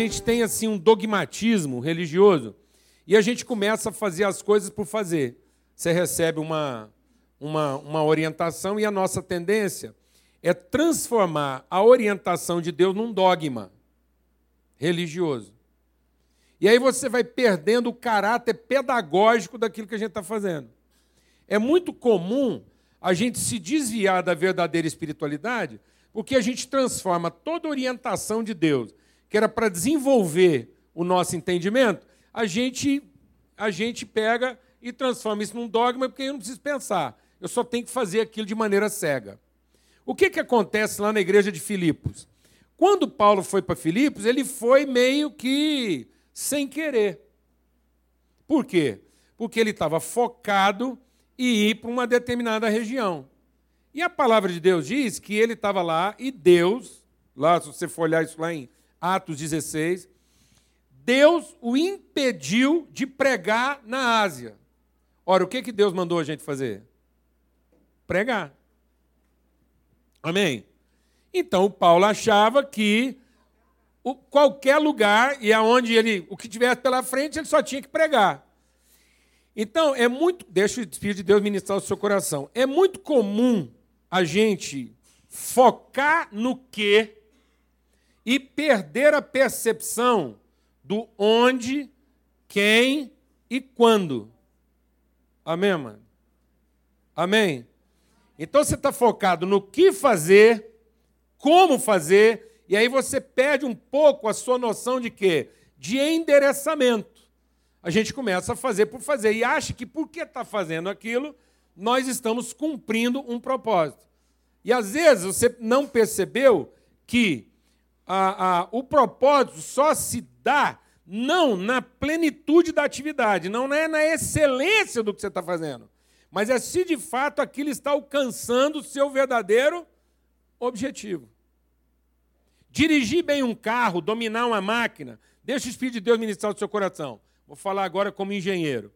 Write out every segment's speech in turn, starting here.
gente tem assim um dogmatismo religioso e a gente começa a fazer as coisas por fazer. Você recebe uma, uma, uma orientação e a nossa tendência é transformar a orientação de Deus num dogma religioso. E aí você vai perdendo o caráter pedagógico daquilo que a gente está fazendo. É muito comum a gente se desviar da verdadeira espiritualidade porque a gente transforma toda orientação de Deus, que era para desenvolver o nosso entendimento, a gente, a gente pega e transforma isso num dogma porque eu não preciso pensar. Eu só tenho que fazer aquilo de maneira cega. O que, que acontece lá na igreja de Filipos? Quando Paulo foi para Filipos, ele foi meio que sem querer. Por quê? Porque ele estava focado em ir para uma determinada região. E a palavra de Deus diz que ele estava lá e Deus, lá, se você for olhar isso lá em Atos 16, Deus o impediu de pregar na Ásia. Ora, o que, que Deus mandou a gente fazer? Pregar. Amém? Então, Paulo achava que o, qualquer lugar e aonde ele, o que tivesse pela frente, ele só tinha que pregar. Então, é muito, deixa o Espírito de Deus ministrar o seu coração. É muito comum a gente focar no que e perder a percepção do onde, quem e quando. Amém, mano? Amém? Então você está focado no que fazer, como fazer, e aí você perde um pouco a sua noção de quê? De endereçamento. A gente começa a fazer por fazer e acha que porque está fazendo aquilo, nós estamos cumprindo um propósito. E às vezes você não percebeu que a, a, o propósito só se dá não na plenitude da atividade, não é na excelência do que você está fazendo, mas é se de fato aquilo está alcançando o seu verdadeiro objetivo. Dirigir bem um carro, dominar uma máquina, deixa o Espírito de Deus ministrar o seu coração. Vou falar agora como engenheiro.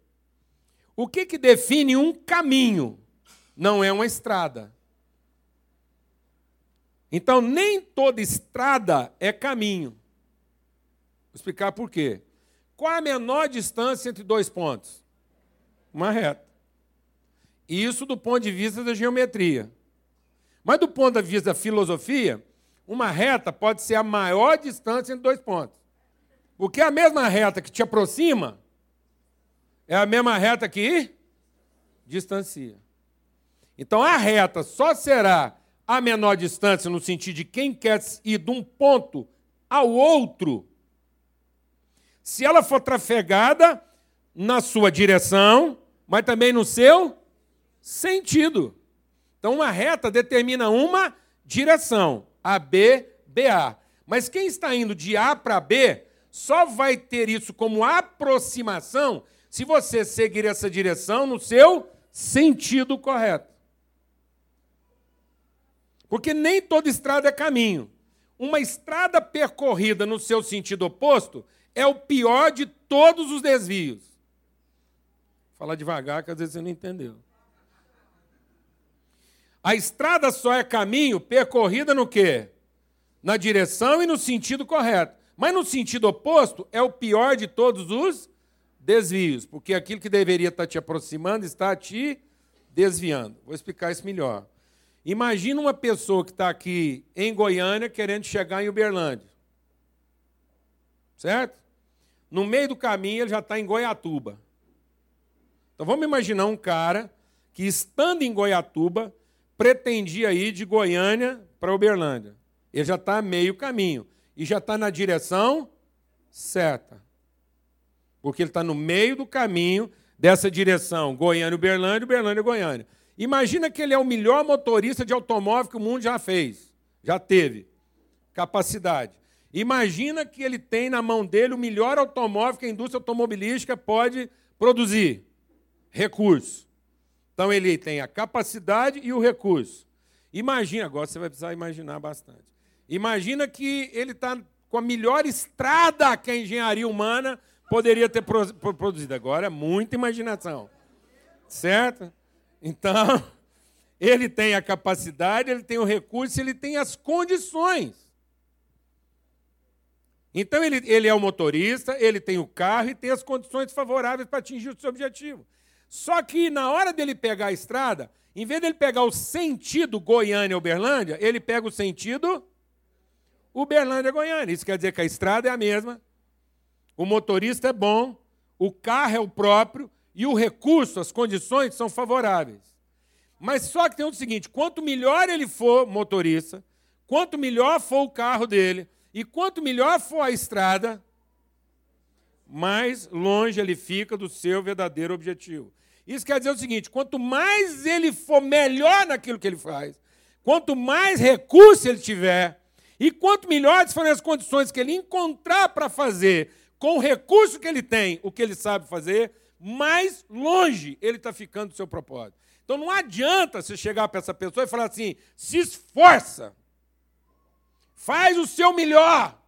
O que, que define um caminho? Não é uma estrada. Então, nem toda estrada é caminho. Vou explicar por quê. Qual a menor distância entre dois pontos? Uma reta. Isso do ponto de vista da geometria. Mas do ponto de vista da filosofia, uma reta pode ser a maior distância entre dois pontos. Porque a mesma reta que te aproxima é a mesma reta que distancia. Então a reta só será a menor distância no sentido de quem quer ir de um ponto ao outro, se ela for trafegada na sua direção, mas também no seu sentido. Então, uma reta determina uma direção, A, B, BA. Mas quem está indo de A para B só vai ter isso como aproximação se você seguir essa direção no seu sentido correto. Porque nem toda estrada é caminho. Uma estrada percorrida no seu sentido oposto é o pior de todos os desvios. Vou falar devagar, que às vezes você não entendeu. A estrada só é caminho percorrida no quê? Na direção e no sentido correto. Mas no sentido oposto é o pior de todos os desvios, porque aquilo que deveria estar te aproximando está te desviando. Vou explicar isso melhor. Imagina uma pessoa que está aqui em Goiânia querendo chegar em Uberlândia. Certo? No meio do caminho ele já está em Goiatuba. Então vamos imaginar um cara que, estando em Goiatuba, pretendia ir de Goiânia para Uberlândia. Ele já está meio caminho e já está na direção certa. Porque ele está no meio do caminho dessa direção, Goiânia-Uberlândia, Uberlândia-Goiânia. Imagina que ele é o melhor motorista de automóvel que o mundo já fez, já teve capacidade. Imagina que ele tem na mão dele o melhor automóvel que a indústria automobilística pode produzir: recurso. Então ele tem a capacidade e o recurso. Imagina, agora você vai precisar imaginar bastante. Imagina que ele está com a melhor estrada que a engenharia humana poderia ter produzido. Agora é muita imaginação. Certo? Então, ele tem a capacidade, ele tem o recurso, ele tem as condições. Então ele, ele é o motorista, ele tem o carro e tem as condições favoráveis para atingir o seu objetivo. Só que na hora dele pegar a estrada, em vez dele pegar o sentido Goiânia-Uberlândia, ele pega o sentido Uberlândia-Goiânia. Isso quer dizer que a estrada é a mesma, o motorista é bom, o carro é o próprio e o recurso, as condições são favoráveis. Mas só que tem o seguinte: quanto melhor ele for motorista, quanto melhor for o carro dele e quanto melhor for a estrada, mais longe ele fica do seu verdadeiro objetivo. Isso quer dizer o seguinte: quanto mais ele for melhor naquilo que ele faz, quanto mais recurso ele tiver, e quanto melhores forem as condições que ele encontrar para fazer com o recurso que ele tem, o que ele sabe fazer, mais longe ele está ficando do seu propósito. Então não adianta você chegar para essa pessoa e falar assim: se esforça, faz o seu melhor,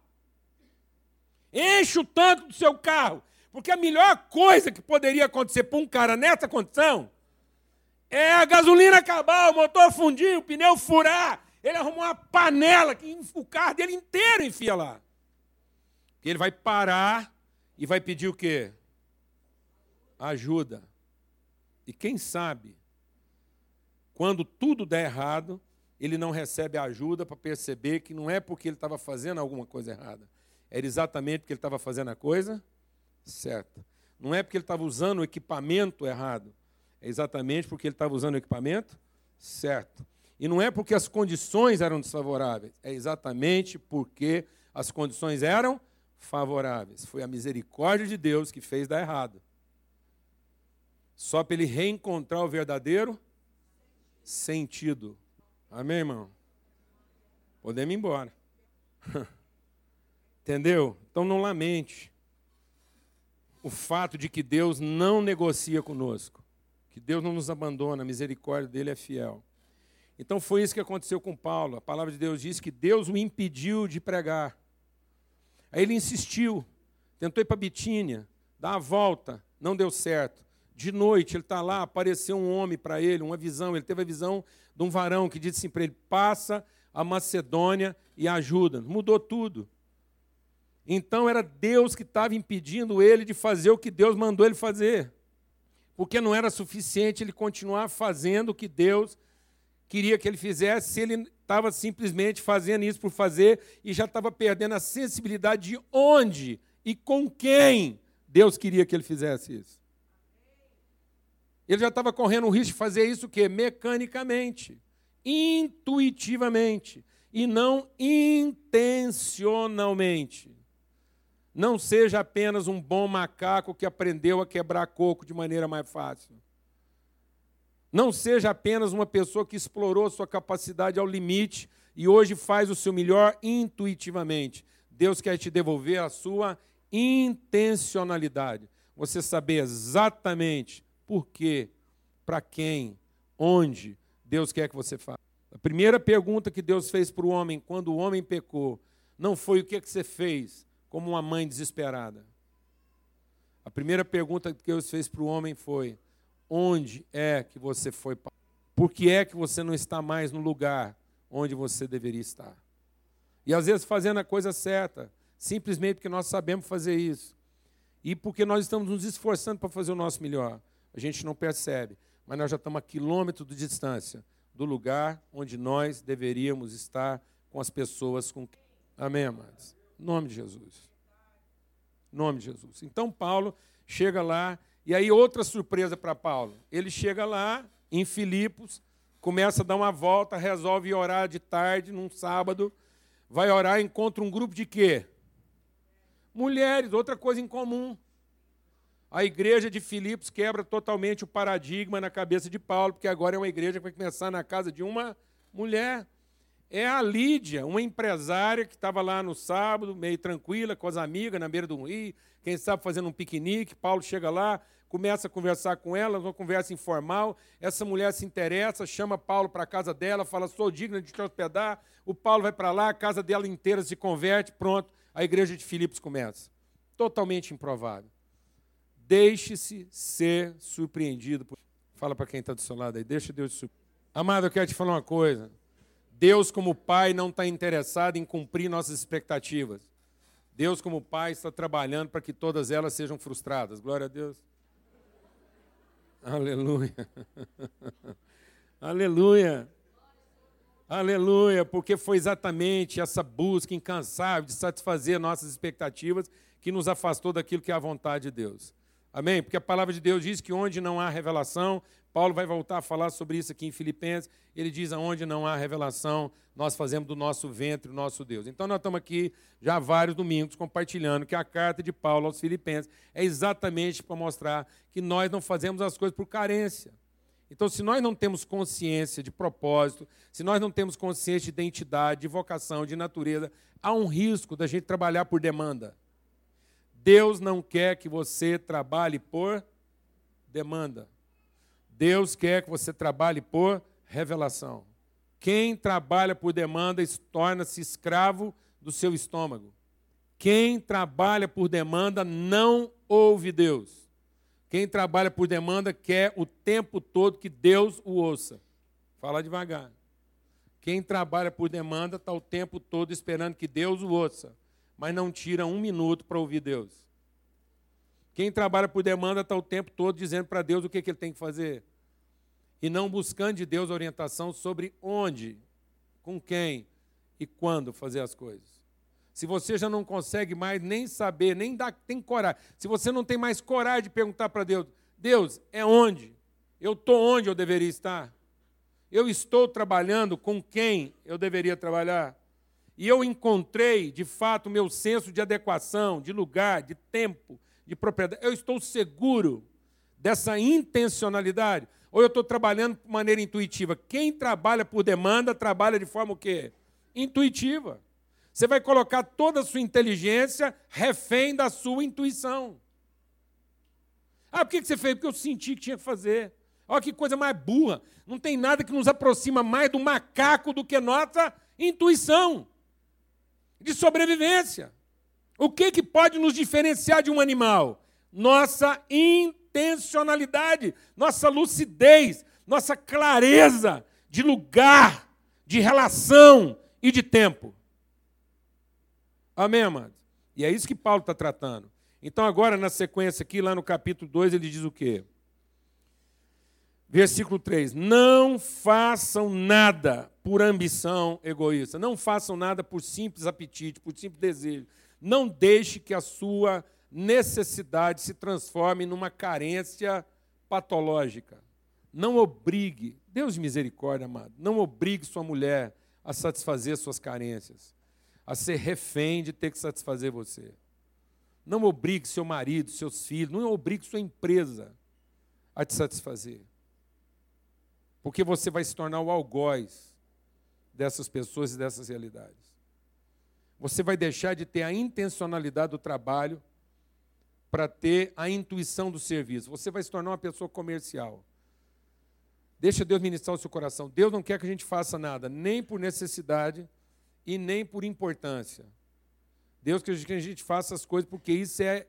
enche o tanto do seu carro, porque a melhor coisa que poderia acontecer para um cara nessa condição é a gasolina acabar, o motor fundir, o pneu furar. Ele arrumou uma panela que o carro dele inteiro enfia lá. Ele vai parar e vai pedir o quê? Ajuda. E quem sabe, quando tudo der errado, ele não recebe ajuda para perceber que não é porque ele estava fazendo alguma coisa errada. Era exatamente porque ele estava fazendo a coisa certa. Não é porque ele estava usando o equipamento errado, é exatamente porque ele estava usando o equipamento certo. E não é porque as condições eram desfavoráveis, é exatamente porque as condições eram favoráveis. Foi a misericórdia de Deus que fez dar errado. Só para ele reencontrar o verdadeiro sentido. Amém, irmão? Podemos ir embora. Entendeu? Então não lamente o fato de que Deus não negocia conosco, que Deus não nos abandona, a misericórdia dele é fiel. Então foi isso que aconteceu com Paulo. A palavra de Deus diz que Deus o impediu de pregar. Aí ele insistiu, tentou ir para Bitínia, dar a volta, não deu certo. De noite ele está lá, apareceu um homem para ele, uma visão. Ele teve a visão de um varão que disse assim para ele: passa a Macedônia e ajuda. Mudou tudo. Então era Deus que estava impedindo ele de fazer o que Deus mandou ele fazer. Porque não era suficiente ele continuar fazendo o que Deus queria que ele fizesse se ele estava simplesmente fazendo isso por fazer e já estava perdendo a sensibilidade de onde e com quem Deus queria que ele fizesse isso. Ele já estava correndo o risco de fazer isso o quê? Mecanicamente, intuitivamente e não intencionalmente. Não seja apenas um bom macaco que aprendeu a quebrar coco de maneira mais fácil. Não seja apenas uma pessoa que explorou sua capacidade ao limite e hoje faz o seu melhor intuitivamente. Deus quer te devolver a sua intencionalidade. Você saber exatamente por quê, para quem, onde Deus quer que você faça. A primeira pergunta que Deus fez para o homem quando o homem pecou não foi o que, que você fez, como uma mãe desesperada. A primeira pergunta que Deus fez para o homem foi: onde é que você foi? Por que é que você não está mais no lugar onde você deveria estar? E às vezes fazendo a coisa certa, simplesmente porque nós sabemos fazer isso. E porque nós estamos nos esforçando para fazer o nosso melhor. A gente não percebe, mas nós já estamos a quilômetros de distância do lugar onde nós deveríamos estar com as pessoas com Amém, amados? Em nome de Jesus. Em nome de Jesus. Então Paulo chega lá, e aí outra surpresa para Paulo. Ele chega lá em Filipos, começa a dar uma volta, resolve orar de tarde, num sábado, vai orar, encontra um grupo de quê? Mulheres, outra coisa em comum. A igreja de Filipos quebra totalmente o paradigma na cabeça de Paulo, porque agora é uma igreja que vai começar na casa de uma mulher é a Lídia, uma empresária que estava lá no sábado, meio tranquila, com as amigas, na beira do rio, quem sabe fazendo um piquenique. Paulo chega lá, começa a conversar com ela, uma conversa informal. Essa mulher se interessa, chama Paulo para a casa dela, fala: sou digna de te hospedar. O Paulo vai para lá, a casa dela inteira se converte, pronto, a igreja de Filipos começa. Totalmente improvável. Deixe-se ser surpreendido. Fala para quem está do seu lado aí, deixa Deus te surpreender. Amado, eu quero te falar uma coisa. Deus, como Pai, não está interessado em cumprir nossas expectativas. Deus, como Pai, está trabalhando para que todas elas sejam frustradas. Glória a Deus. Aleluia. Aleluia. Aleluia, porque foi exatamente essa busca incansável de satisfazer nossas expectativas que nos afastou daquilo que é a vontade de Deus. Amém? Porque a palavra de Deus diz que onde não há revelação, Paulo vai voltar a falar sobre isso aqui em Filipenses. Ele diz: aonde não há revelação, nós fazemos do nosso ventre o nosso Deus. Então, nós estamos aqui já há vários domingos compartilhando que a carta de Paulo aos Filipenses é exatamente para mostrar que nós não fazemos as coisas por carência. Então, se nós não temos consciência de propósito, se nós não temos consciência de identidade, de vocação, de natureza, há um risco da gente trabalhar por demanda. Deus não quer que você trabalhe por demanda. Deus quer que você trabalhe por revelação. Quem trabalha por demanda torna-se escravo do seu estômago. Quem trabalha por demanda não ouve Deus. Quem trabalha por demanda quer o tempo todo que Deus o ouça. Fala devagar. Quem trabalha por demanda está o tempo todo esperando que Deus o ouça, mas não tira um minuto para ouvir Deus. Quem trabalha por demanda está o tempo todo dizendo para Deus o que, que ele tem que fazer. E não buscando de Deus orientação sobre onde, com quem e quando fazer as coisas se você já não consegue mais nem saber, nem dar, tem coragem, se você não tem mais coragem de perguntar para Deus, Deus, é onde? Eu estou onde eu deveria estar? Eu estou trabalhando com quem eu deveria trabalhar? E eu encontrei, de fato, meu senso de adequação, de lugar, de tempo, de propriedade. Eu estou seguro dessa intencionalidade? Ou eu estou trabalhando de maneira intuitiva? Quem trabalha por demanda, trabalha de forma o quê? Intuitiva. Você vai colocar toda a sua inteligência refém da sua intuição. Ah, por que você fez? Porque eu senti que tinha que fazer. Olha que coisa mais burra. Não tem nada que nos aproxima mais do macaco do que nossa intuição de sobrevivência. O que, que pode nos diferenciar de um animal? Nossa intencionalidade, nossa lucidez, nossa clareza de lugar, de relação e de tempo. Amém, amados? E é isso que Paulo está tratando. Então, agora, na sequência aqui, lá no capítulo 2, ele diz o quê? Versículo 3: Não façam nada por ambição egoísta, não façam nada por simples apetite, por simples desejo. Não deixe que a sua necessidade se transforme numa carência patológica. Não obrigue, Deus de misericórdia, amado, não obrigue sua mulher a satisfazer suas carências a ser refém de ter que satisfazer você. Não obrigue seu marido, seus filhos, não obrigue sua empresa a te satisfazer. Porque você vai se tornar o algoz dessas pessoas e dessas realidades. Você vai deixar de ter a intencionalidade do trabalho para ter a intuição do serviço. Você vai se tornar uma pessoa comercial. Deixa Deus ministrar o seu coração. Deus não quer que a gente faça nada, nem por necessidade, e nem por importância. Deus quer que a gente faça as coisas porque isso é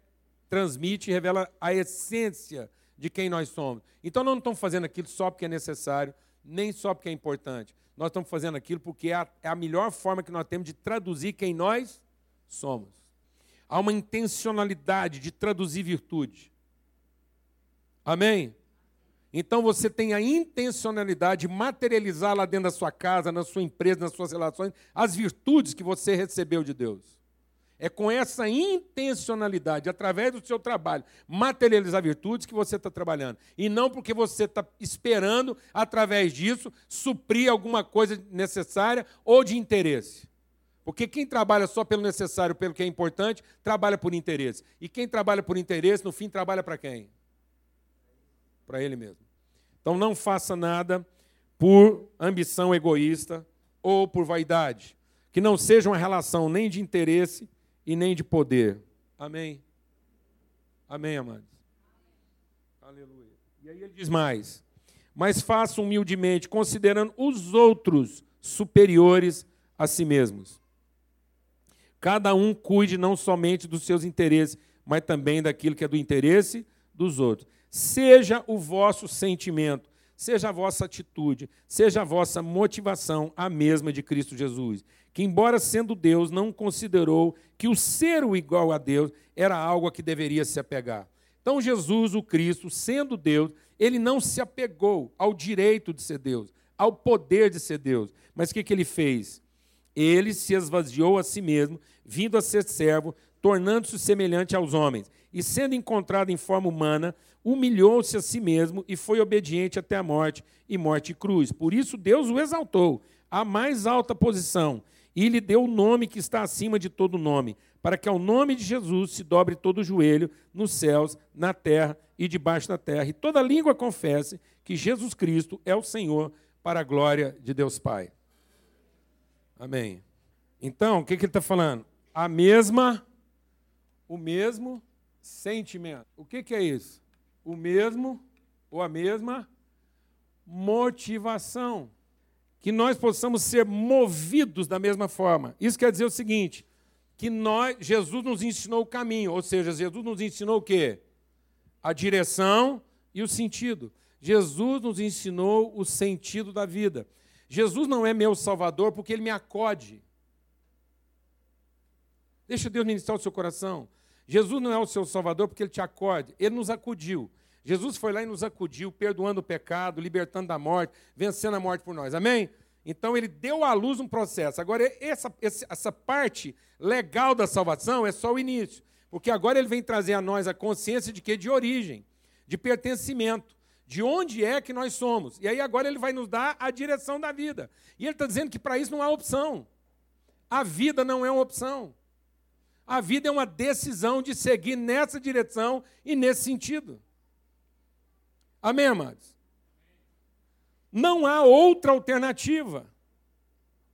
transmite e revela a essência de quem nós somos. Então não estamos fazendo aquilo só porque é necessário, nem só porque é importante. Nós estamos fazendo aquilo porque é a, é a melhor forma que nós temos de traduzir quem nós somos. Há uma intencionalidade de traduzir virtude. Amém? Então você tem a intencionalidade de materializar lá dentro da sua casa, na sua empresa, nas suas relações, as virtudes que você recebeu de Deus. É com essa intencionalidade, através do seu trabalho, materializar virtudes que você está trabalhando. E não porque você está esperando, através disso, suprir alguma coisa necessária ou de interesse. Porque quem trabalha só pelo necessário, pelo que é importante, trabalha por interesse. E quem trabalha por interesse, no fim, trabalha para quem? para ele mesmo. Então não faça nada por ambição egoísta ou por vaidade, que não seja uma relação nem de interesse e nem de poder. Amém. Amém, amados. Aleluia. E aí ele diz mais: Mas faça humildemente, considerando os outros superiores a si mesmos. Cada um cuide não somente dos seus interesses, mas também daquilo que é do interesse dos outros seja o vosso sentimento, seja a vossa atitude, seja a vossa motivação a mesma de Cristo Jesus, que, embora sendo Deus, não considerou que o ser o igual a Deus era algo a que deveria se apegar. Então, Jesus, o Cristo, sendo Deus, ele não se apegou ao direito de ser Deus, ao poder de ser Deus. Mas o que, que ele fez? Ele se esvaziou a si mesmo, vindo a ser servo, tornando-se semelhante aos homens. E sendo encontrado em forma humana, humilhou-se a si mesmo e foi obediente até a morte e morte e cruz. Por isso Deus o exaltou à mais alta posição e lhe deu o nome que está acima de todo nome, para que ao nome de Jesus se dobre todo o joelho nos céus, na terra e debaixo da terra, e toda língua confesse que Jesus Cristo é o Senhor, para a glória de Deus Pai. Amém. Então, o que, que ele está falando? A mesma, o mesmo sentimento. O que, que é isso? O mesmo ou a mesma motivação. Que nós possamos ser movidos da mesma forma. Isso quer dizer o seguinte: que nós, Jesus nos ensinou o caminho, ou seja, Jesus nos ensinou o quê? A direção e o sentido. Jesus nos ensinou o sentido da vida. Jesus não é meu salvador porque ele me acode. Deixa Deus ministrar o seu coração. Jesus não é o seu salvador porque ele te acode, ele nos acudiu. Jesus foi lá e nos acudiu, perdoando o pecado, libertando da morte, vencendo a morte por nós. Amém? Então ele deu à luz um processo. Agora, essa, essa parte legal da salvação é só o início. Porque agora ele vem trazer a nós a consciência de que? De origem, de pertencimento, de onde é que nós somos. E aí agora ele vai nos dar a direção da vida. E ele está dizendo que para isso não há opção. A vida não é uma opção. A vida é uma decisão de seguir nessa direção e nesse sentido. Amém, amados? Não há outra alternativa.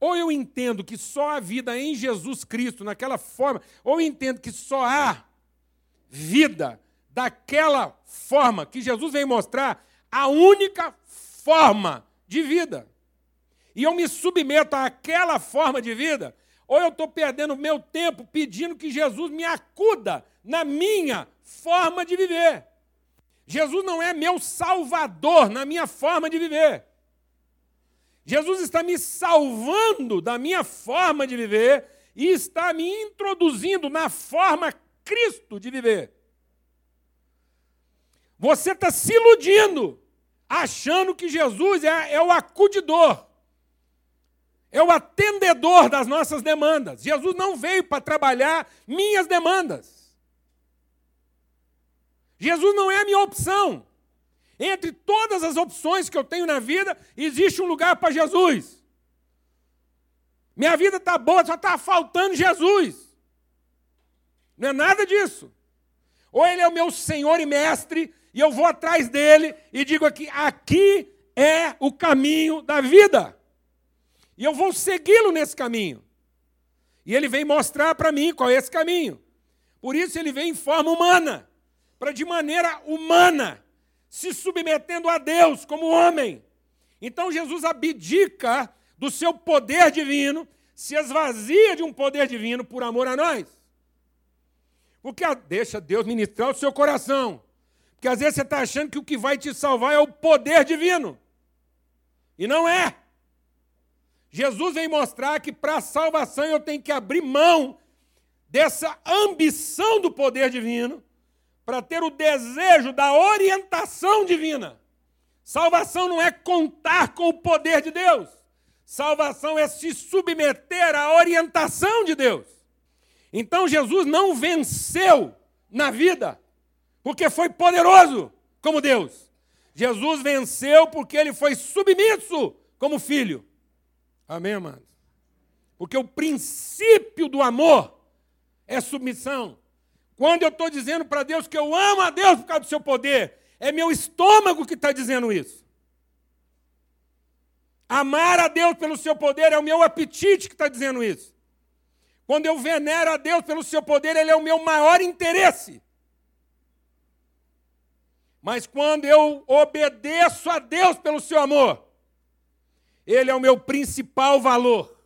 Ou eu entendo que só há vida em Jesus Cristo, naquela forma, ou eu entendo que só há vida daquela forma que Jesus vem mostrar, a única forma de vida. E eu me submeto àquela forma de vida, ou eu estou perdendo meu tempo pedindo que Jesus me acuda na minha forma de viver. Jesus não é meu salvador na minha forma de viver. Jesus está me salvando da minha forma de viver e está me introduzindo na forma Cristo de viver. Você está se iludindo, achando que Jesus é, é o acudidor é o atendedor das nossas demandas. Jesus não veio para trabalhar minhas demandas. Jesus não é a minha opção. Entre todas as opções que eu tenho na vida, existe um lugar para Jesus. Minha vida está boa, só está faltando Jesus. Não é nada disso. Ou Ele é o meu Senhor e Mestre, e eu vou atrás dele e digo aqui: aqui é o caminho da vida. E eu vou segui-lo nesse caminho. E ele vem mostrar para mim qual é esse caminho. Por isso ele vem em forma humana, para de maneira humana, se submetendo a Deus como homem. Então Jesus abdica do seu poder divino, se esvazia de um poder divino por amor a nós. Porque deixa Deus ministrar o seu coração. Porque às vezes você está achando que o que vai te salvar é o poder divino. E não é. Jesus vem mostrar que para a salvação eu tenho que abrir mão dessa ambição do poder divino para ter o desejo da orientação divina. Salvação não é contar com o poder de Deus. Salvação é se submeter à orientação de Deus. Então Jesus não venceu na vida porque foi poderoso como Deus. Jesus venceu porque ele foi submisso como filho. Amém, amados? Porque o princípio do amor é submissão. Quando eu estou dizendo para Deus que eu amo a Deus por causa do seu poder, é meu estômago que está dizendo isso. Amar a Deus pelo seu poder é o meu apetite que está dizendo isso. Quando eu venero a Deus pelo seu poder, ele é o meu maior interesse. Mas quando eu obedeço a Deus pelo seu amor, ele é o meu principal valor.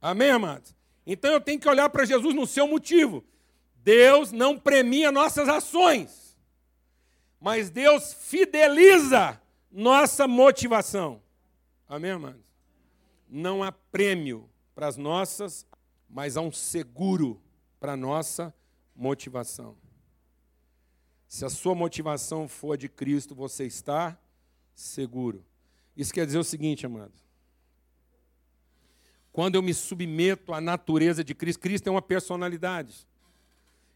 Amém, amados? Então eu tenho que olhar para Jesus no seu motivo. Deus não premia nossas ações, mas Deus fideliza nossa motivação. Amém, amados? Não há prêmio para as nossas, mas há um seguro para a nossa motivação. Se a sua motivação for de Cristo, você está seguro. Isso quer dizer o seguinte, amado. Quando eu me submeto à natureza de Cristo, Cristo é uma personalidade.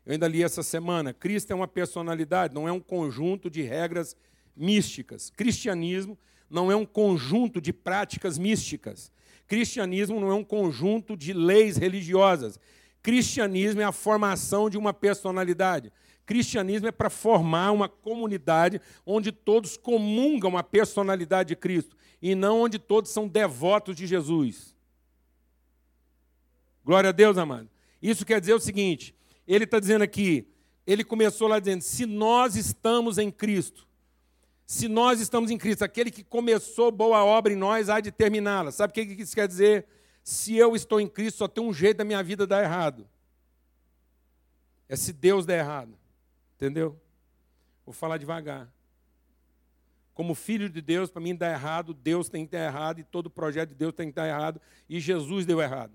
Eu ainda li essa semana. Cristo é uma personalidade, não é um conjunto de regras místicas. Cristianismo não é um conjunto de práticas místicas. Cristianismo não é um conjunto de leis religiosas. Cristianismo é a formação de uma personalidade. Cristianismo é para formar uma comunidade onde todos comungam a personalidade de Cristo e não onde todos são devotos de Jesus. Glória a Deus, amado. Isso quer dizer o seguinte: ele está dizendo aqui, ele começou lá dizendo: se nós estamos em Cristo, se nós estamos em Cristo, aquele que começou boa obra em nós há de terminá-la. Sabe o que isso quer dizer? Se eu estou em Cristo, só tem um jeito da minha vida dar errado. É se Deus der errado. Entendeu? Vou falar devagar. Como filho de Deus, para mim dar errado, Deus tem que dar errado e todo projeto de Deus tem que dar errado e Jesus deu errado.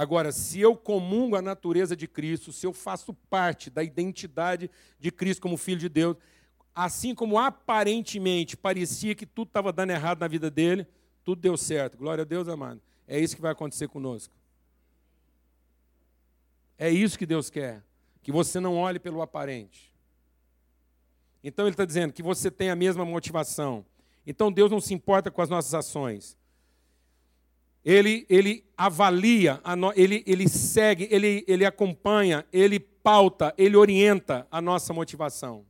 Agora, se eu comungo a natureza de Cristo, se eu faço parte da identidade de Cristo como filho de Deus, assim como aparentemente parecia que tudo estava dando errado na vida dele, tudo deu certo. Glória a Deus, amado. É isso que vai acontecer conosco. É isso que Deus quer. Que você não olhe pelo aparente. Então ele está dizendo que você tem a mesma motivação. Então Deus não se importa com as nossas ações ele, ele avalia, ele, ele segue, ele, ele acompanha, ele pauta, ele orienta a nossa motivação.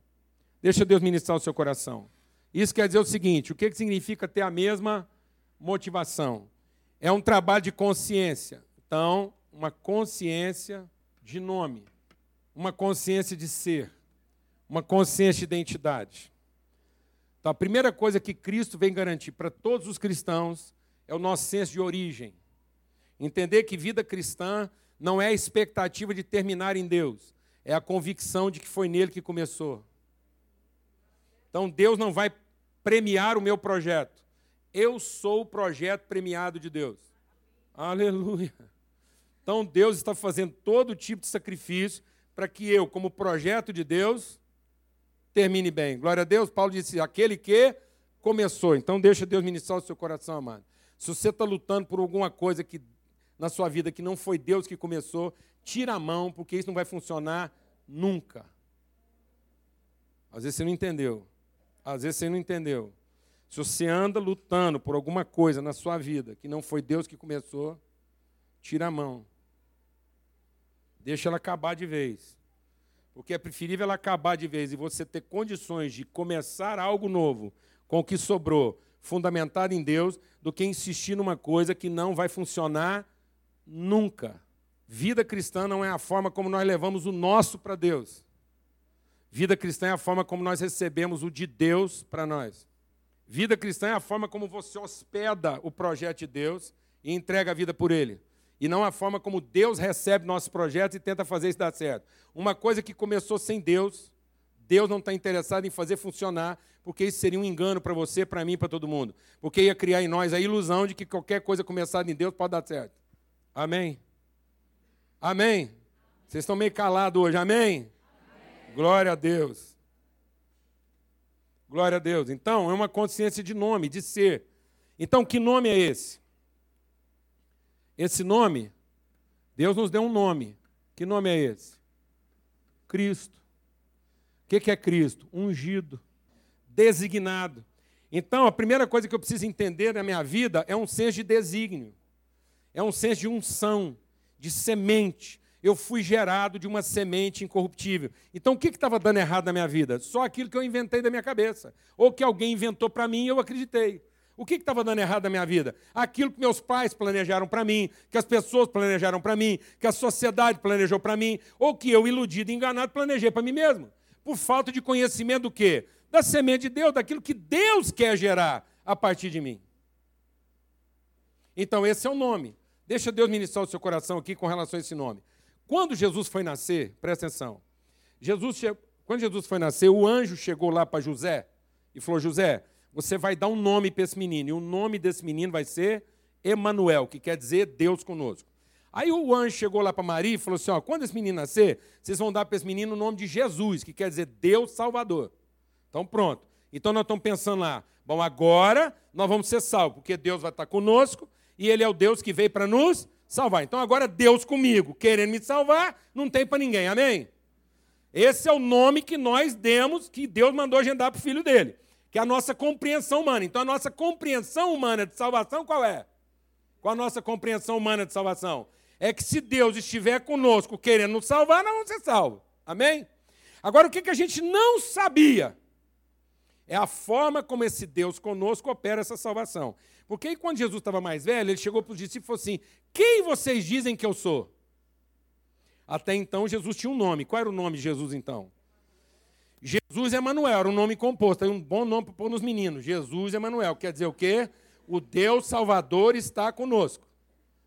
Deixa Deus ministrar o seu coração. Isso quer dizer o seguinte: o que significa ter a mesma motivação? É um trabalho de consciência. Então, uma consciência de nome, uma consciência de ser, uma consciência de identidade. Então, a primeira coisa que Cristo vem garantir para todos os cristãos é o nosso senso de origem. Entender que vida cristã não é a expectativa de terminar em Deus, é a convicção de que foi nele que começou. Então Deus não vai premiar o meu projeto. Eu sou o projeto premiado de Deus. Aleluia. Então Deus está fazendo todo tipo de sacrifício para que eu, como projeto de Deus, termine bem. Glória a Deus. Paulo disse: aquele que começou. Então deixa Deus ministrar o seu coração, amado. Se você está lutando por alguma coisa que na sua vida que não foi Deus que começou, tira a mão, porque isso não vai funcionar nunca. Às vezes você não entendeu. Às vezes você não entendeu. Se você anda lutando por alguma coisa na sua vida que não foi Deus que começou, tira a mão. Deixa ela acabar de vez. Porque é preferível ela acabar de vez e você ter condições de começar algo novo com o que sobrou, fundamentado em Deus do que insistir numa coisa que não vai funcionar nunca. Vida cristã não é a forma como nós levamos o nosso para Deus. Vida cristã é a forma como nós recebemos o de Deus para nós. Vida cristã é a forma como você hospeda o projeto de Deus e entrega a vida por ele. E não a forma como Deus recebe nossos projetos e tenta fazer isso dar certo. Uma coisa que começou sem Deus, Deus não está interessado em fazer funcionar, porque isso seria um engano para você, para mim, para todo mundo. Porque ia criar em nós a ilusão de que qualquer coisa começada em Deus pode dar certo. Amém? Amém? Vocês estão meio calados hoje, amém? amém? Glória a Deus. Glória a Deus. Então, é uma consciência de nome, de ser. Então, que nome é esse? Esse nome, Deus nos deu um nome. Que nome é esse? Cristo. O que é Cristo? Ungido designado. Então, a primeira coisa que eu preciso entender na minha vida é um senso de desígnio, é um senso de unção, de semente. Eu fui gerado de uma semente incorruptível. Então, o que estava dando errado na minha vida? Só aquilo que eu inventei da minha cabeça, ou que alguém inventou para mim e eu acreditei. O que estava dando errado na minha vida? Aquilo que meus pais planejaram para mim, que as pessoas planejaram para mim, que a sociedade planejou para mim, ou que eu, iludido e enganado, planejei para mim mesmo. Por falta de conhecimento do quê? da semente de Deus, daquilo que Deus quer gerar a partir de mim. Então, esse é o nome. Deixa Deus ministrar o seu coração aqui com relação a esse nome. Quando Jesus foi nascer, presta atenção. Jesus, quando Jesus foi nascer, o anjo chegou lá para José e falou: José, você vai dar um nome para esse menino, e o nome desse menino vai ser Emanuel, que quer dizer Deus conosco. Aí o anjo chegou lá para Maria e falou assim: ó, quando esse menino nascer, vocês vão dar para esse menino o nome de Jesus, que quer dizer Deus Salvador. Então pronto. Então nós estamos pensando lá, bom, agora nós vamos ser salvos, porque Deus vai estar conosco e Ele é o Deus que veio para nos salvar. Então agora Deus comigo, querendo me salvar, não tem para ninguém, amém? Esse é o nome que nós demos, que Deus mandou agendar para o filho dele, que é a nossa compreensão humana. Então a nossa compreensão humana de salvação qual é? Qual a nossa compreensão humana de salvação? É que se Deus estiver conosco querendo nos salvar, nós vamos ser salvos. Amém? Agora, o que a gente não sabia? É a forma como esse Deus conosco opera essa salvação. Porque aí, quando Jesus estava mais velho, ele chegou para os discípulos e falou assim: Quem vocês dizem que eu sou? Até então, Jesus tinha um nome. Qual era o nome de Jesus, então? Jesus Emanuel, era um nome composto. Aí um bom nome para pôr nos meninos. Jesus Emanuel. Quer dizer o quê? O Deus Salvador está conosco.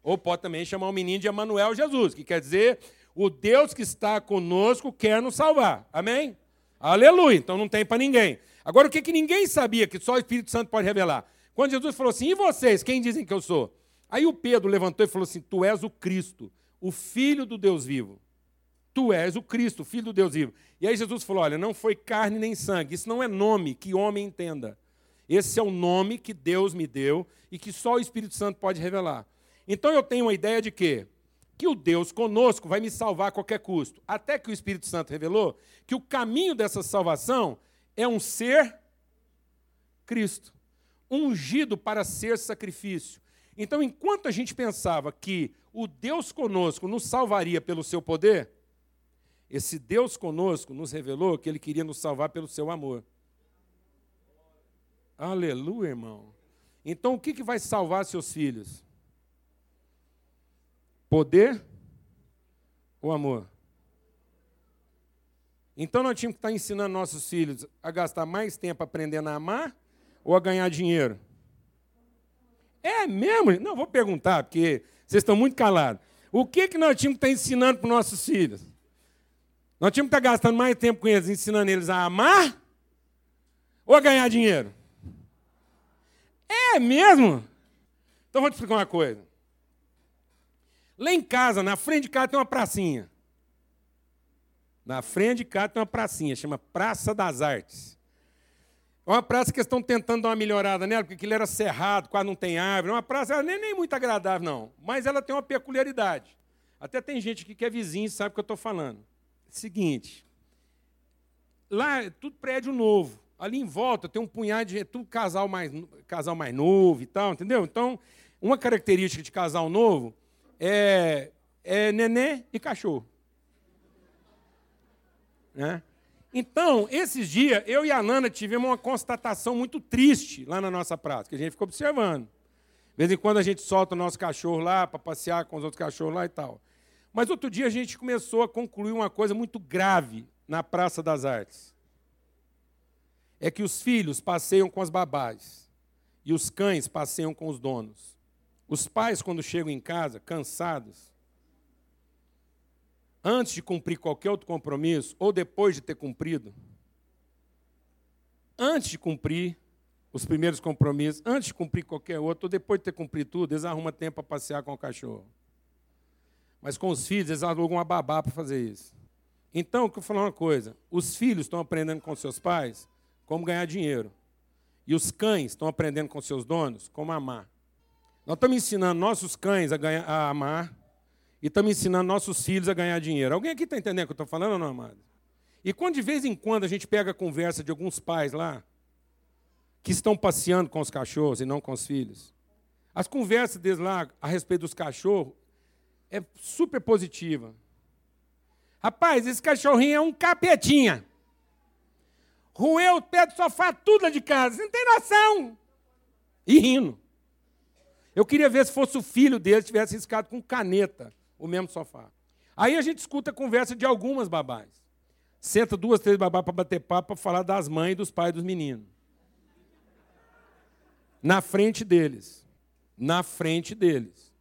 Ou pode também chamar o menino de Emanuel Jesus, que quer dizer o Deus que está conosco quer nos salvar. Amém? Aleluia. Então não tem para ninguém. Agora, o que, que ninguém sabia, que só o Espírito Santo pode revelar? Quando Jesus falou assim: E vocês, quem dizem que eu sou? Aí o Pedro levantou e falou assim: Tu és o Cristo, o Filho do Deus vivo. Tu és o Cristo, o Filho do Deus vivo. E aí Jesus falou: Olha, não foi carne nem sangue, isso não é nome que homem entenda. Esse é o nome que Deus me deu e que só o Espírito Santo pode revelar. Então eu tenho uma ideia de quê? Que o Deus conosco vai me salvar a qualquer custo. Até que o Espírito Santo revelou que o caminho dessa salvação é um ser Cristo ungido para ser sacrifício. Então, enquanto a gente pensava que o Deus conosco nos salvaria pelo seu poder, esse Deus conosco nos revelou que ele queria nos salvar pelo seu amor. Aleluia, irmão. Então, o que, que vai salvar seus filhos? Poder ou amor? Então, nós tínhamos que estar ensinando nossos filhos a gastar mais tempo aprendendo a amar ou a ganhar dinheiro? É mesmo? Não, vou perguntar, porque vocês estão muito calados. O que, que nós tínhamos que estar ensinando para os nossos filhos? Nós tínhamos que estar gastando mais tempo com eles, ensinando eles a amar ou a ganhar dinheiro? É mesmo? Então vou te explicar uma coisa. Lá em casa, na frente de casa, tem uma pracinha. Na frente de casa tem uma pracinha, chama Praça das Artes. É uma praça que estão tentando dar uma melhorada nela, porque aquilo era cerrado, quase não tem árvore. É uma praça nem, nem muito agradável, não. Mas ela tem uma peculiaridade. Até tem gente aqui que é vizinho e sabe o que eu estou falando. Seguinte, lá é tudo prédio novo. Ali em volta tem um punhado de. É tudo casal mais, casal mais novo e tal, entendeu? Então, uma característica de casal novo é, é nenê e cachorro. Né? Então, esses dias, eu e a Nana tivemos uma constatação muito triste lá na nossa praça, que a gente ficou observando. De vez em quando a gente solta o nosso cachorro lá para passear com os outros cachorros lá e tal. Mas outro dia a gente começou a concluir uma coisa muito grave na Praça das Artes. É que os filhos passeiam com as babás e os cães passeiam com os donos. Os pais, quando chegam em casa, cansados, antes de cumprir qualquer outro compromisso, ou depois de ter cumprido, antes de cumprir os primeiros compromissos, antes de cumprir qualquer outro, ou depois de ter cumprido tudo, eles arrumam tempo para passear com o cachorro. Mas com os filhos, eles alugam uma babá para fazer isso. Então, eu vou falar uma coisa: os filhos estão aprendendo com seus pais como ganhar dinheiro. E os cães estão aprendendo com seus donos como amar. Nós estamos ensinando nossos cães a, ganhar, a amar e estamos ensinando nossos filhos a ganhar dinheiro. Alguém aqui está entendendo o que eu estou falando ou não, amado? E quando de vez em quando a gente pega a conversa de alguns pais lá, que estão passeando com os cachorros e não com os filhos, as conversas deles lá a respeito dos cachorros é super positiva. Rapaz, esse cachorrinho é um capetinha. Roeu o pé do sofá, tudo lá de casa. Você não tem noção. E rindo. Eu queria ver se fosse o filho dele tivesse riscado com caneta o mesmo sofá. Aí a gente escuta a conversa de algumas babás. Senta duas, três babás para bater papo para falar das mães e dos pais dos meninos. Na frente deles. Na frente deles.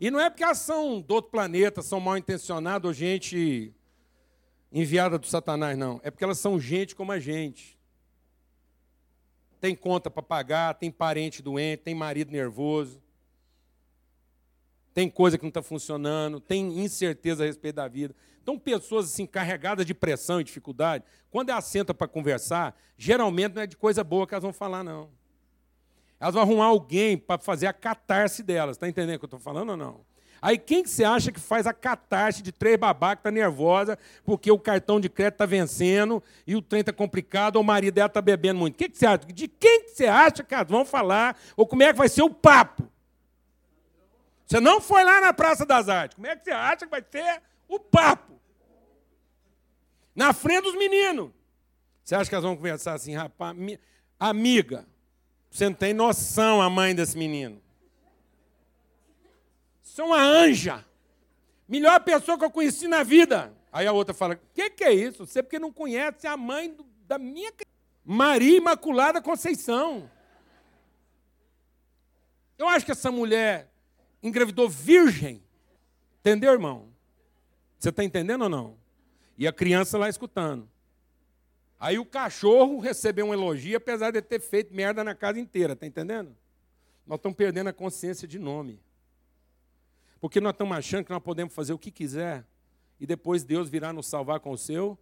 E não é porque elas são do outro planeta, são mal intencionadas ou gente enviada do Satanás, não. É porque elas são gente como a gente. Tem conta para pagar, tem parente doente, tem marido nervoso, tem coisa que não está funcionando, tem incerteza a respeito da vida. Então, pessoas assim, carregadas de pressão e dificuldade, quando elas sentam para conversar, geralmente não é de coisa boa que elas vão falar, não. Elas vão arrumar alguém para fazer a catarse delas. Está entendendo o que eu estou falando ou não? Aí quem que você acha que faz a catarse de três babá que está nervosa porque o cartão de crédito está vencendo e o trem está complicado ou o marido dela está bebendo muito? Que que você acha? De quem que você acha que elas vão falar? Ou como é que vai ser o papo? Você não foi lá na Praça das Artes. Como é que você acha que vai ser o papo? Na frente dos meninos. Você acha que elas vão conversar assim, rapaz? Amiga, você não tem noção a mãe desse menino. Sou uma anja. Melhor pessoa que eu conheci na vida. Aí a outra fala: O que, que é isso? Você porque não conhece a mãe do, da minha Maria Imaculada Conceição. Eu acho que essa mulher engravidou virgem. Entendeu, irmão? Você está entendendo ou não? E a criança lá escutando. Aí o cachorro recebeu um elogio, apesar de ter feito merda na casa inteira, está entendendo? Nós estamos perdendo a consciência de nome. Porque nós estamos achando que nós podemos fazer o que quiser e depois Deus virá nos salvar com o seu?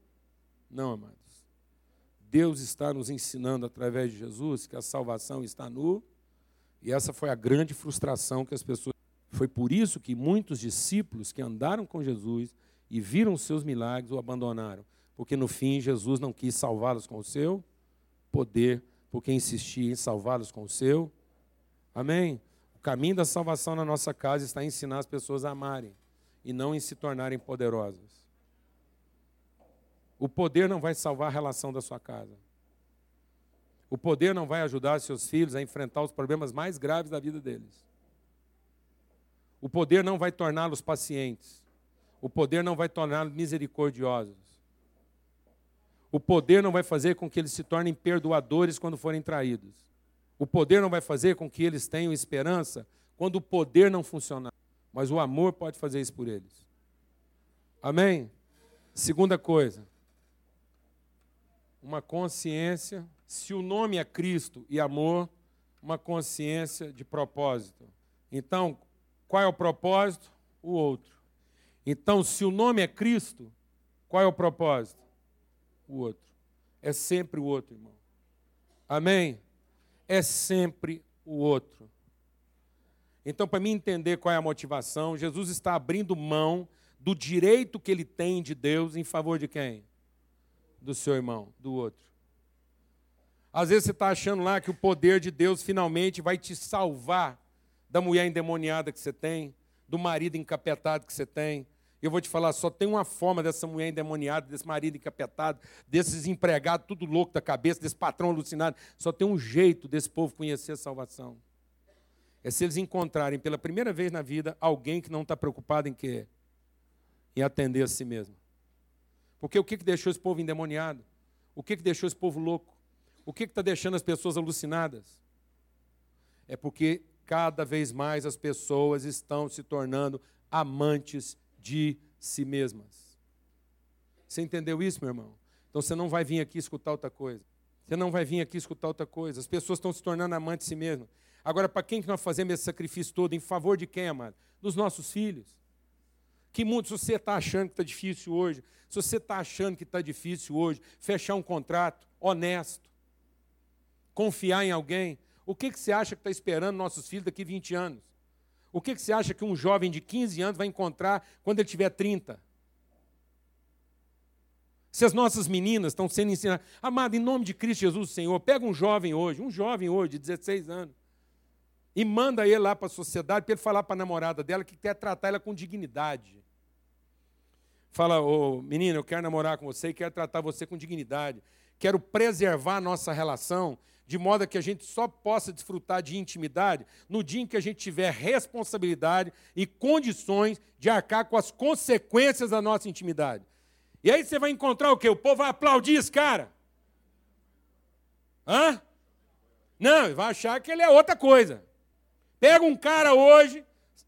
Não, amados. Deus está nos ensinando através de Jesus que a salvação está no. E essa foi a grande frustração que as pessoas. Foi por isso que muitos discípulos que andaram com Jesus e viram os seus milagres o abandonaram. Porque no fim Jesus não quis salvá-los com o seu poder, porque insistia em salvá-los com o seu. Amém? O caminho da salvação na nossa casa está em ensinar as pessoas a amarem e não em se tornarem poderosas. O poder não vai salvar a relação da sua casa. O poder não vai ajudar seus filhos a enfrentar os problemas mais graves da vida deles. O poder não vai torná-los pacientes. O poder não vai torná-los misericordiosos. O poder não vai fazer com que eles se tornem perdoadores quando forem traídos. O poder não vai fazer com que eles tenham esperança quando o poder não funcionar. Mas o amor pode fazer isso por eles. Amém? Segunda coisa. Uma consciência, se o nome é Cristo e amor, uma consciência de propósito. Então, qual é o propósito? O outro. Então, se o nome é Cristo, qual é o propósito? O outro. É sempre o outro, irmão. Amém? É sempre o outro. Então, para mim entender qual é a motivação, Jesus está abrindo mão do direito que ele tem de Deus em favor de quem? Do seu irmão, do outro. Às vezes você está achando lá que o poder de Deus finalmente vai te salvar da mulher endemoniada que você tem, do marido encapetado que você tem, eu vou te falar, só tem uma forma dessa mulher endemoniada, desse marido encapetado, desses empregados tudo louco da cabeça, desse patrão alucinado. Só tem um jeito desse povo conhecer a salvação. É se eles encontrarem pela primeira vez na vida alguém que não está preocupado em quê? Em atender a si mesmo. Porque o que, que deixou esse povo endemoniado? O que, que deixou esse povo louco? O que está deixando as pessoas alucinadas? É porque cada vez mais as pessoas estão se tornando amantes de si mesmas. Você entendeu isso, meu irmão? Então você não vai vir aqui escutar outra coisa. Você não vai vir aqui escutar outra coisa. As pessoas estão se tornando amantes de si mesmas. Agora, para quem que nós fazemos esse sacrifício todo? Em favor de quem, amado? Dos nossos filhos. Que mundo, se você está achando que está difícil hoje, se você está achando que está difícil hoje, fechar um contrato honesto, confiar em alguém, o que, que você acha que está esperando nossos filhos daqui 20 anos? O que, que você acha que um jovem de 15 anos vai encontrar quando ele tiver 30? Se as nossas meninas estão sendo ensinadas, amado, em nome de Cristo Jesus, Senhor, pega um jovem hoje, um jovem hoje, de 16 anos, e manda ele lá para a sociedade para ele falar para a namorada dela que quer tratar ela com dignidade. Fala, ô oh, menina, eu quero namorar com você e quero tratar você com dignidade. Quero preservar a nossa relação de modo que a gente só possa desfrutar de intimidade no dia em que a gente tiver responsabilidade e condições de arcar com as consequências da nossa intimidade. E aí você vai encontrar o quê? O povo vai aplaudir esse cara. Hã? Não, vai achar que ele é outra coisa. Pega um cara hoje,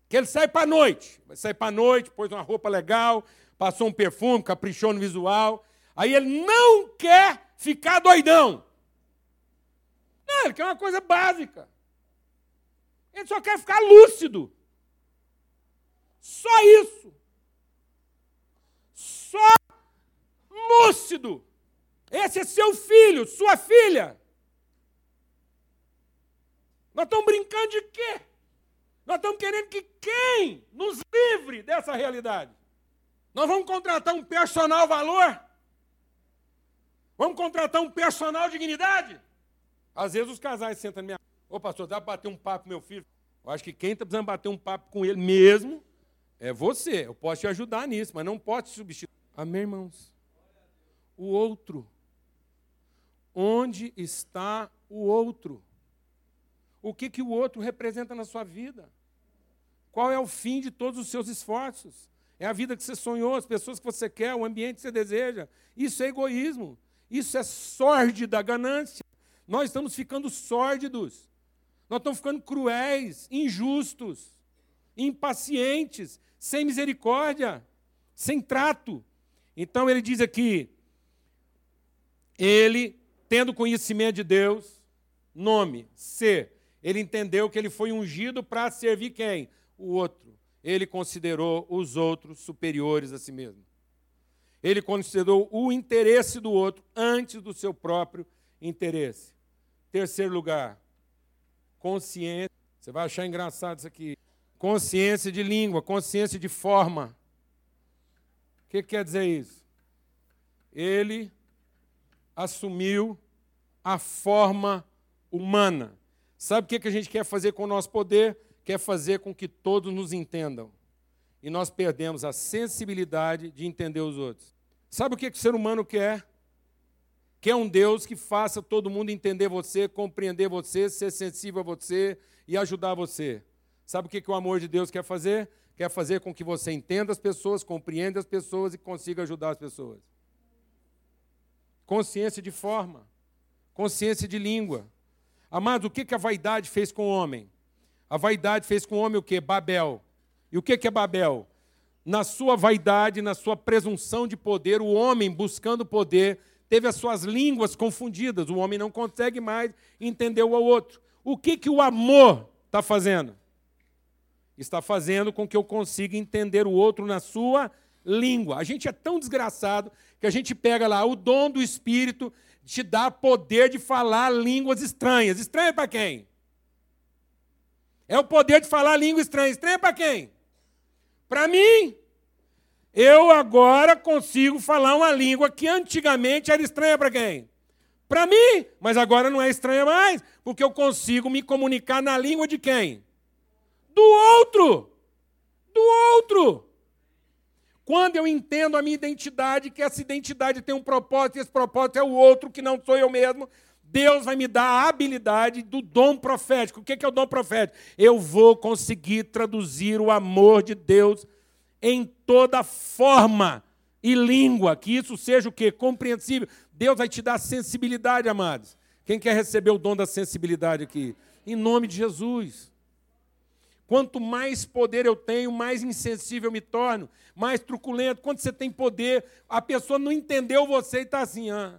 que ele sai para noite. Vai sair para noite, pôs uma roupa legal, passou um perfume, caprichou no visual. Aí ele não quer ficar doidão. Não, ele quer uma coisa básica. Ele só quer ficar lúcido. Só isso. Só lúcido. Esse é seu filho, sua filha. Nós estamos brincando de quê? Nós estamos querendo que quem nos livre dessa realidade? Nós vamos contratar um personal valor? Vamos contratar um personal dignidade? Às vezes os casais sentam na minha. Ô pastor, dá para bater um papo com meu filho? Eu acho que quem está precisando bater um papo com ele mesmo é você. Eu posso te ajudar nisso, mas não posso te substituir. Amém, irmãos? O outro. Onde está o outro? O que, que o outro representa na sua vida? Qual é o fim de todos os seus esforços? É a vida que você sonhou, as pessoas que você quer, o ambiente que você deseja. Isso é egoísmo. Isso é sórdida ganância. Nós estamos ficando sórdidos. Nós estamos ficando cruéis, injustos, impacientes, sem misericórdia, sem trato. Então ele diz aqui: ele, tendo conhecimento de Deus, nome, ser, ele entendeu que ele foi ungido para servir quem? O outro. Ele considerou os outros superiores a si mesmo. Ele considerou o interesse do outro antes do seu próprio interesse. Terceiro lugar, consciência. Você vai achar engraçado isso aqui. Consciência de língua, consciência de forma. O que quer dizer isso? Ele assumiu a forma humana. Sabe o que a gente quer fazer com o nosso poder? Quer fazer com que todos nos entendam. E nós perdemos a sensibilidade de entender os outros. Sabe o que o ser humano quer? Quer um Deus que faça todo mundo entender você, compreender você, ser sensível a você e ajudar você. Sabe o que, que o amor de Deus quer fazer? Quer fazer com que você entenda as pessoas, compreenda as pessoas e consiga ajudar as pessoas. Consciência de forma, consciência de língua. Amado, o que, que a vaidade fez com o homem? A vaidade fez com o homem o quê? Babel. E o que, que é Babel? Na sua vaidade, na sua presunção de poder, o homem buscando poder teve as suas línguas confundidas. O homem não consegue mais entender o outro. O que, que o amor está fazendo? está fazendo com que eu consiga entender o outro na sua língua. A gente é tão desgraçado que a gente pega lá o dom do Espírito, te dá poder de falar línguas estranhas. Estranha para quem? É o poder de falar língua estranha. Estranha para quem? Para mim. Eu agora consigo falar uma língua que antigamente era estranha para quem? Para mim, mas agora não é estranha mais, porque eu consigo me comunicar na língua de quem? do outro. Do outro. Quando eu entendo a minha identidade, que essa identidade tem um propósito, e esse propósito é o outro, que não sou eu mesmo, Deus vai me dar a habilidade do dom profético. O que é o dom profético? Eu vou conseguir traduzir o amor de Deus em toda forma e língua, que isso seja o quê? Compreensível. Deus vai te dar sensibilidade, amados. Quem quer receber o dom da sensibilidade aqui? Em nome de Jesus. Quanto mais poder eu tenho, mais insensível eu me torno, mais truculento. Quando você tem poder, a pessoa não entendeu você e está assim. Ah.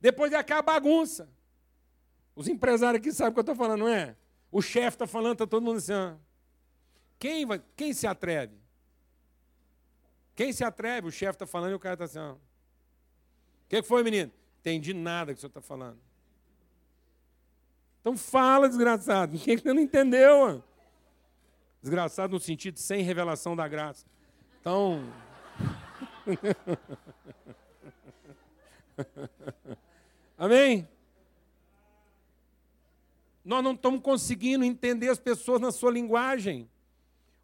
Depois é aquela bagunça. Os empresários aqui sabem o que eu estou falando, não é? O chefe está falando, está todo mundo assim. Ah. Quem, vai, quem se atreve? Quem se atreve? O chefe está falando e o cara está assim. O que foi, menino? Entendi nada que o senhor está falando. Então fala, desgraçado. Quem não entendeu? Desgraçado no sentido sem revelação da graça. Então. Amém? Nós não estamos conseguindo entender as pessoas na sua linguagem.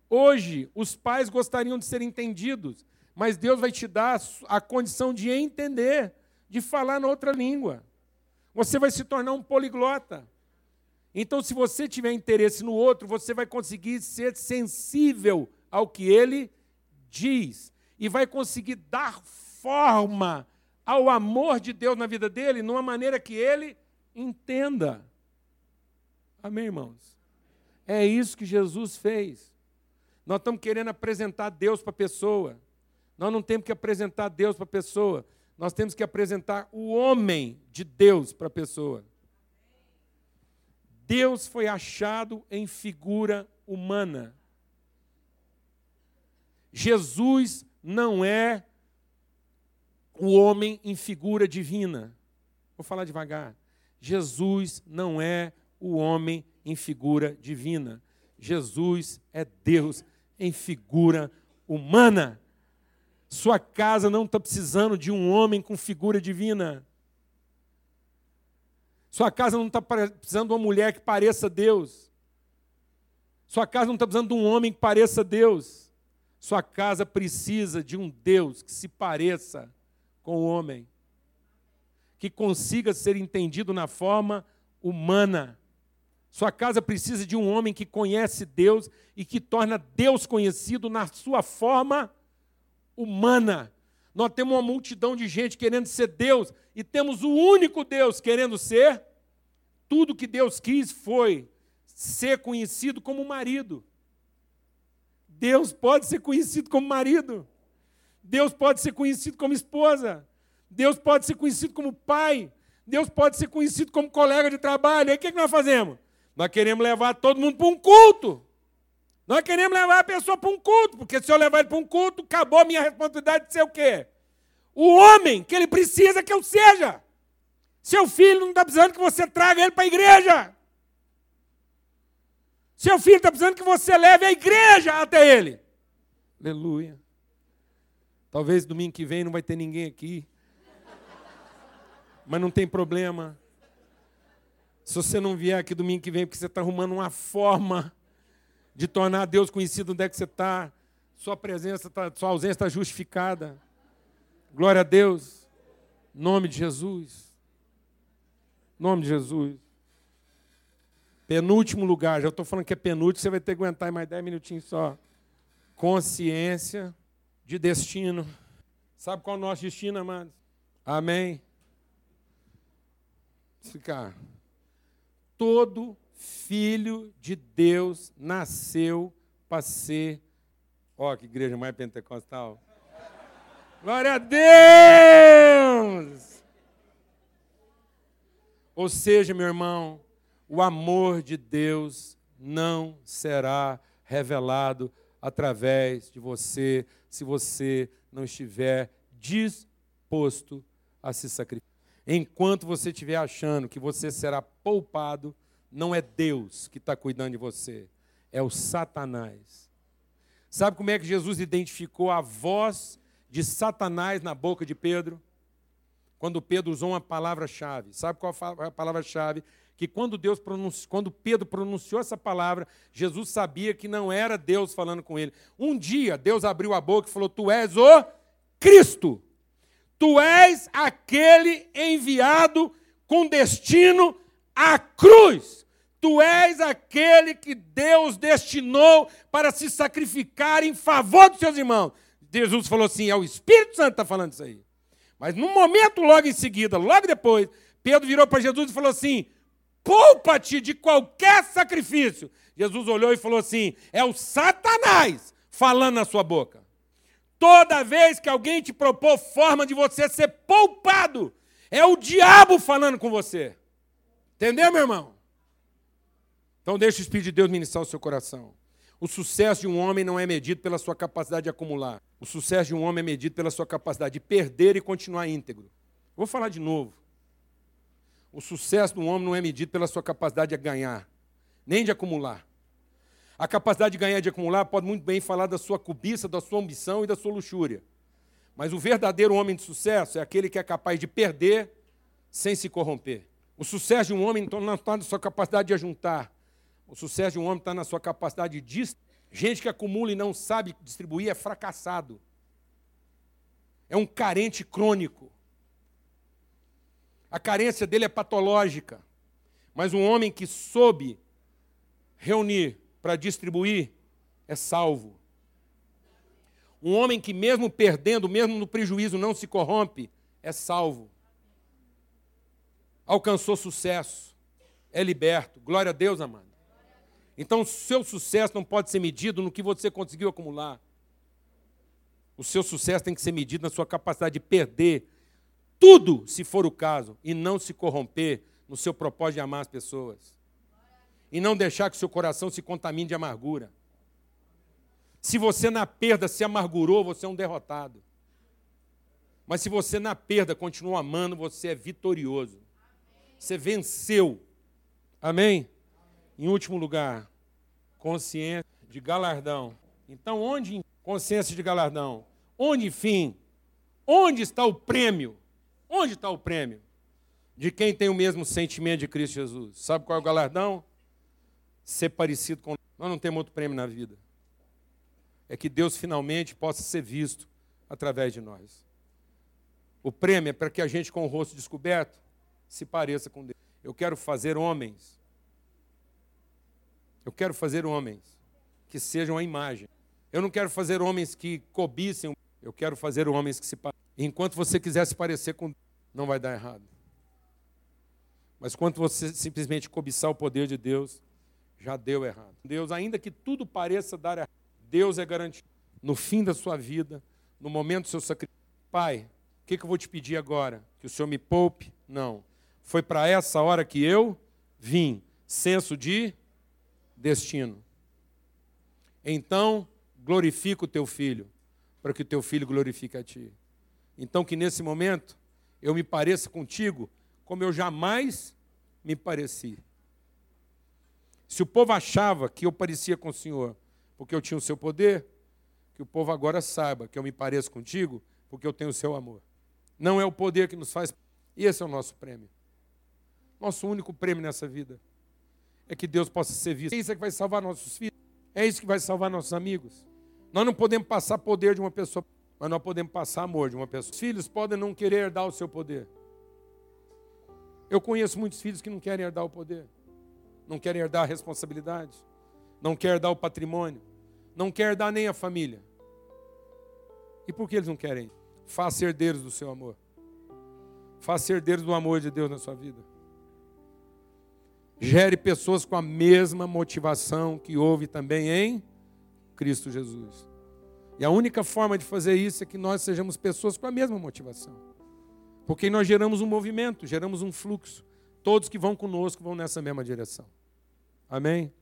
Hoje, os pais gostariam de ser entendidos, mas Deus vai te dar a condição de entender, de falar na outra língua. Você vai se tornar um poliglota. Então, se você tiver interesse no outro, você vai conseguir ser sensível ao que ele diz e vai conseguir dar forma ao amor de Deus na vida dele, numa maneira que ele entenda. Amém, irmãos? É isso que Jesus fez. Nós estamos querendo apresentar Deus para a pessoa. Nós não temos que apresentar Deus para a pessoa. Nós temos que apresentar o homem de Deus para a pessoa. Deus foi achado em figura humana. Jesus não é o homem em figura divina. Vou falar devagar. Jesus não é o homem em figura divina. Jesus é Deus em figura humana. Sua casa não está precisando de um homem com figura divina. Sua casa não está precisando de uma mulher que pareça Deus. Sua casa não está precisando de um homem que pareça Deus. Sua casa precisa de um Deus que se pareça com o homem, que consiga ser entendido na forma humana. Sua casa precisa de um homem que conhece Deus e que torna Deus conhecido na sua forma humana. Nós temos uma multidão de gente querendo ser Deus e temos o único Deus querendo ser. Tudo que Deus quis foi ser conhecido como marido. Deus pode ser conhecido como marido. Deus pode ser conhecido como esposa. Deus pode ser conhecido como pai. Deus pode ser conhecido como colega de trabalho. Aí o que nós fazemos? Nós queremos levar todo mundo para um culto. Nós queremos levar a pessoa para um culto, porque se eu levar ele para um culto, acabou a minha responsabilidade de ser o quê? O homem que ele precisa que eu seja. Seu filho não está precisando que você traga ele para a igreja. Seu filho está precisando que você leve a igreja até ele. Aleluia. Talvez domingo que vem não vai ter ninguém aqui. Mas não tem problema. Se você não vier aqui domingo que vem, porque você está arrumando uma forma de tornar Deus conhecido onde é que você está, sua presença, tá, sua ausência está justificada. Glória a Deus. Nome de Jesus. Nome de Jesus. Penúltimo lugar, já estou falando que é penúltimo, você vai ter que aguentar mais dez minutinhos só. Consciência de destino. Sabe qual é o nosso destino, amados? Amém? Ficar todo filho de Deus nasceu para ser. Ó, que igreja mais pentecostal. Glória a Deus! Ou seja, meu irmão, o amor de Deus não será revelado através de você se você não estiver disposto a se sacrificar. Enquanto você estiver achando que você será poupado, não é Deus que está cuidando de você, é o Satanás. Sabe como é que Jesus identificou a voz de Satanás na boca de Pedro? Quando Pedro usou uma palavra-chave. Sabe qual a palavra-chave? Que quando Deus pronunci... quando Pedro pronunciou essa palavra, Jesus sabia que não era Deus falando com ele. Um dia Deus abriu a boca e falou: "Tu és o Cristo, Tu és aquele enviado com destino à cruz. Tu és aquele que Deus destinou para se sacrificar em favor dos seus irmãos. Jesus falou assim: é o Espírito Santo que está falando isso aí. Mas no momento, logo em seguida, logo depois, Pedro virou para Jesus e falou assim: poupa-te de qualquer sacrifício. Jesus olhou e falou assim: é o Satanás falando na sua boca. Toda vez que alguém te propor forma de você ser poupado, é o diabo falando com você. Entendeu, meu irmão? Então deixa o Espírito de Deus ministrar o seu coração. O sucesso de um homem não é medido pela sua capacidade de acumular. O sucesso de um homem é medido pela sua capacidade de perder e continuar íntegro. Vou falar de novo. O sucesso de um homem não é medido pela sua capacidade de ganhar, nem de acumular. A capacidade de ganhar e de acumular pode muito bem falar da sua cobiça, da sua ambição e da sua luxúria. Mas o verdadeiro homem de sucesso é aquele que é capaz de perder sem se corromper. O sucesso de um homem não está na sua capacidade de ajuntar. O sucesso de um homem está na sua capacidade de distribuir. Gente que acumula e não sabe distribuir é fracassado. É um carente crônico. A carência dele é patológica. Mas um homem que soube reunir para distribuir é salvo. Um homem que, mesmo perdendo, mesmo no prejuízo, não se corrompe, é salvo. Alcançou sucesso, é liberto. Glória a Deus, amado. Então, o seu sucesso não pode ser medido no que você conseguiu acumular. O seu sucesso tem que ser medido na sua capacidade de perder tudo, se for o caso, e não se corromper no seu propósito de amar as pessoas. E não deixar que seu coração se contamine de amargura. Se você na perda se amargurou, você é um derrotado. Mas se você na perda continua amando, você é vitorioso. Você venceu. Amém? Em último lugar, consciência de galardão. Então, onde consciência de galardão? Onde, enfim, onde está o prêmio? Onde está o prêmio de quem tem o mesmo sentimento de Cristo Jesus? Sabe qual é o galardão? Ser parecido com. Nós não temos outro prêmio na vida é que Deus finalmente possa ser visto através de nós. O prêmio é para que a gente, com o rosto descoberto, se pareça com Deus. Eu quero fazer homens. Eu quero fazer homens que sejam a imagem. Eu não quero fazer homens que cobicem. Eu quero fazer homens que se pareçam. Enquanto você quiser se parecer com Deus, não vai dar errado. Mas quando você simplesmente cobiçar o poder de Deus, já deu errado. Deus, ainda que tudo pareça dar errado, Deus é garantido. No fim da sua vida, no momento do seu sacrifício. Pai, o que, que eu vou te pedir agora? Que o Senhor me poupe? Não. Foi para essa hora que eu vim. Senso de destino. Então, glorifica o teu filho, para que o teu filho glorifique a ti. Então, que nesse momento eu me pareça contigo como eu jamais me pareci. Se o povo achava que eu parecia com o Senhor, porque eu tinha o seu poder, que o povo agora saiba que eu me pareço contigo, porque eu tenho o seu amor. Não é o poder que nos faz. E esse é o nosso prêmio. Nosso único prêmio nessa vida é que Deus possa ser visto. É isso que vai salvar nossos filhos. É isso que vai salvar nossos amigos. Nós não podemos passar poder de uma pessoa, mas nós podemos passar amor de uma pessoa. Os filhos podem não querer herdar o seu poder. Eu conheço muitos filhos que não querem herdar o poder, não querem herdar a responsabilidade não quer dar o patrimônio, não quer dar nem a família. E por que eles não querem? Faça herdeiros do seu amor. Faça herdeiros do amor de Deus na sua vida. Gere pessoas com a mesma motivação que houve também em Cristo Jesus. E a única forma de fazer isso é que nós sejamos pessoas com a mesma motivação. Porque nós geramos um movimento, geramos um fluxo. Todos que vão conosco vão nessa mesma direção. Amém?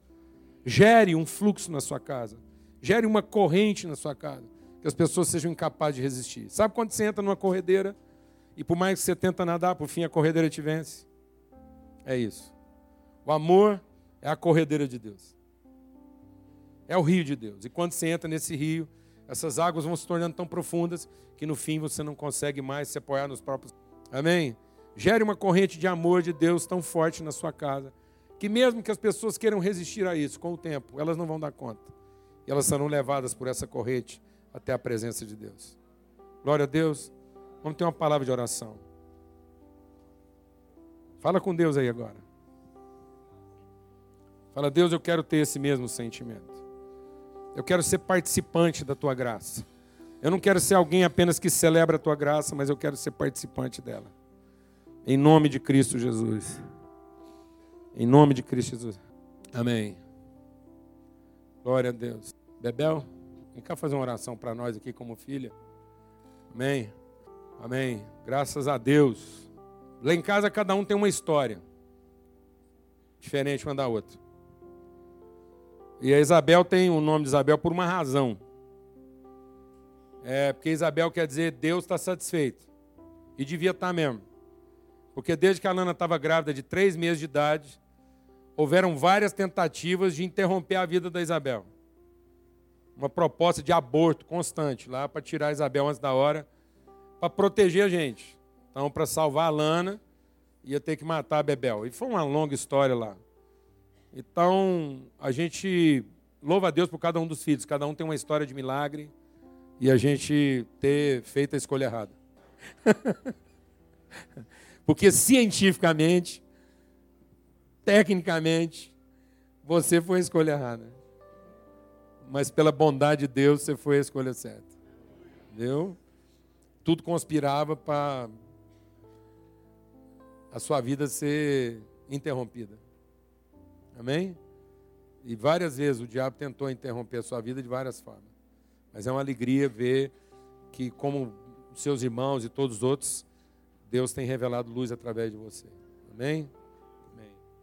Gere um fluxo na sua casa. Gere uma corrente na sua casa. Que as pessoas sejam incapazes de resistir. Sabe quando você entra numa corredeira e por mais que você tenta nadar, por fim a corredeira te vence? É isso. O amor é a corredeira de Deus. É o rio de Deus. E quando você entra nesse rio, essas águas vão se tornando tão profundas que no fim você não consegue mais se apoiar nos próprios. Amém? Gere uma corrente de amor de Deus tão forte na sua casa que mesmo que as pessoas queiram resistir a isso com o tempo, elas não vão dar conta. E elas serão levadas por essa corrente até a presença de Deus. Glória a Deus. Vamos ter uma palavra de oração. Fala com Deus aí agora. Fala, Deus, eu quero ter esse mesmo sentimento. Eu quero ser participante da tua graça. Eu não quero ser alguém apenas que celebra a tua graça, mas eu quero ser participante dela. Em nome de Cristo Jesus. Em nome de Cristo Jesus. Amém. Glória a Deus. Bebel, vem cá fazer uma oração para nós aqui como filha. Amém. Amém. Graças a Deus. Lá em casa cada um tem uma história. Diferente uma da outra. E a Isabel tem o nome de Isabel por uma razão. É porque Isabel quer dizer Deus está satisfeito. E devia estar tá mesmo. Porque desde que a Lana estava grávida de três meses de idade, houveram várias tentativas de interromper a vida da Isabel. Uma proposta de aborto constante lá para tirar a Isabel antes da hora, para proteger a gente. Então, para salvar a Lana, ia ter que matar a Bebel. E foi uma longa história lá. Então, a gente louva a Deus por cada um dos filhos. Cada um tem uma história de milagre. E a gente ter feito a escolha errada. Porque cientificamente, tecnicamente, você foi a escolha errada. Mas pela bondade de Deus, você foi a escolha certa. Entendeu? Tudo conspirava para a sua vida ser interrompida. Amém? E várias vezes o diabo tentou interromper a sua vida de várias formas. Mas é uma alegria ver que, como seus irmãos e todos os outros, Deus tem revelado luz através de você. Amém?